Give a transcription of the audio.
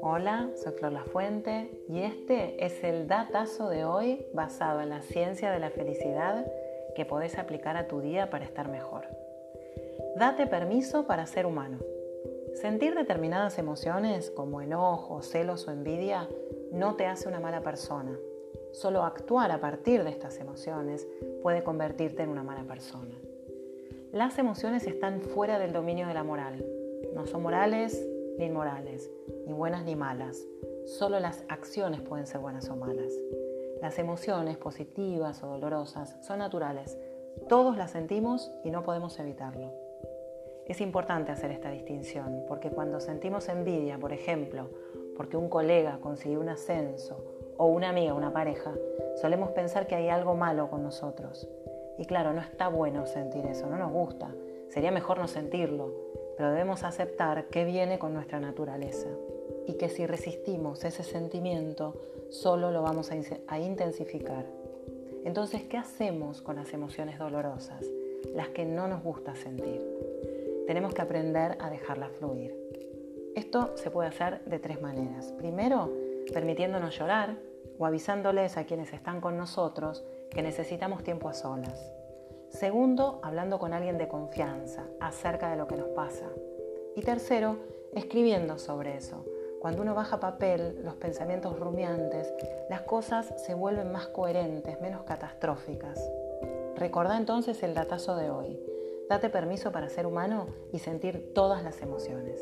Hola, soy Flor La Fuente y este es el datazo de hoy basado en la ciencia de la felicidad que podés aplicar a tu día para estar mejor. Date permiso para ser humano. Sentir determinadas emociones como enojo, celos o envidia no te hace una mala persona. Solo actuar a partir de estas emociones puede convertirte en una mala persona. Las emociones están fuera del dominio de la moral. No son morales ni inmorales, ni buenas ni malas. Solo las acciones pueden ser buenas o malas. Las emociones positivas o dolorosas son naturales. Todos las sentimos y no podemos evitarlo. Es importante hacer esta distinción porque cuando sentimos envidia, por ejemplo, porque un colega consiguió un ascenso o una amiga, una pareja, solemos pensar que hay algo malo con nosotros. Y claro, no está bueno sentir eso, no nos gusta. Sería mejor no sentirlo, pero debemos aceptar que viene con nuestra naturaleza y que si resistimos ese sentimiento, solo lo vamos a, intensificar. Entonces, ¿qué hacemos con las emociones dolorosas, las que no nos gusta sentir? Tenemos que aprender a dejarlas fluir. Esto se puede hacer de tres maneras. Primero, permitiéndonos llorar o avisándoles a quienes están con nosotros que necesitamos tiempo a solas. Segundo, hablando con alguien de confianza acerca de lo que nos pasa. Y tercero, escribiendo sobre eso. Cuando uno baja papel, los pensamientos rumiantes, las cosas se vuelven más coherentes, menos catastróficas. Recordá entonces el datazo de hoy. Date permiso para ser humano y sentir todas las emociones.